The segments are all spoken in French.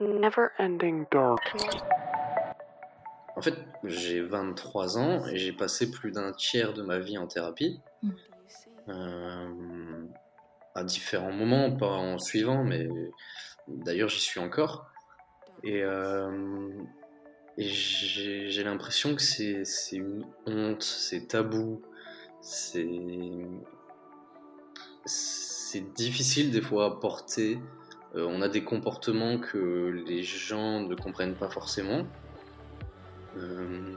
Never ending darkness. En fait, j'ai 23 ans et j'ai passé plus d'un tiers de ma vie en thérapie. Mm. Euh, à différents moments, pas en suivant, mais d'ailleurs j'y suis encore. Et, euh, et j'ai l'impression que c'est une honte, c'est tabou, c'est c'est difficile des fois à porter. Euh, on a des comportements que les gens ne comprennent pas forcément. Euh,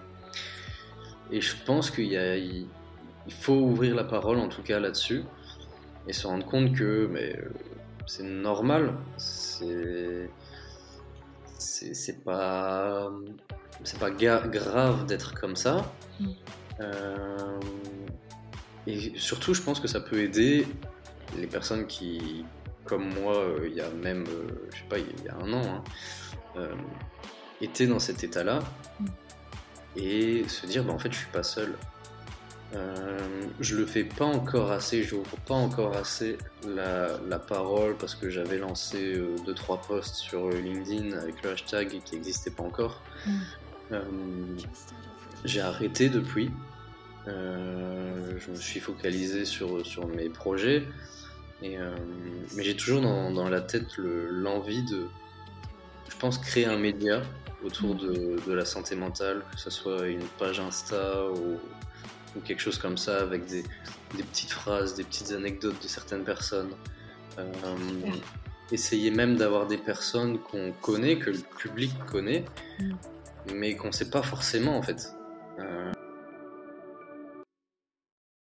et je pense qu'il y a, il il faut ouvrir la parole en tout cas là-dessus et se rendre compte que mais, euh, c'est normal, c'est c'est c'est pas c'est pas ga- grave d'être comme ça. Mm. Euh, et surtout, je pense que ça peut aider les personnes qui, comme moi, euh, il y a même, euh, je sais pas, il y a un an, hein, euh, étaient dans cet état-là Mm. et se dire, bah, en fait, je suis pas seul. Euh, je le fais pas encore assez, je n'ouvre pas encore assez la, la parole parce que j'avais lancé 2-3 posts sur LinkedIn avec le hashtag qui n'existait pas encore. Mm. J'ai arrêté depuis. Je me suis focalisé sur, sur mes projets. Et, euh, mais j'ai toujours dans, dans la tête le- l'envie de, je pense, créer un média autour de, de la santé mentale, que ce soit une page Insta ou, ou quelque chose comme ça, avec des, des petites phrases, des petites anecdotes de certaines personnes. Euh, essayer même d'avoir des personnes qu'on connaît, que le public connaît, Mm. mais qu'on ne sait pas forcément en fait. Euh,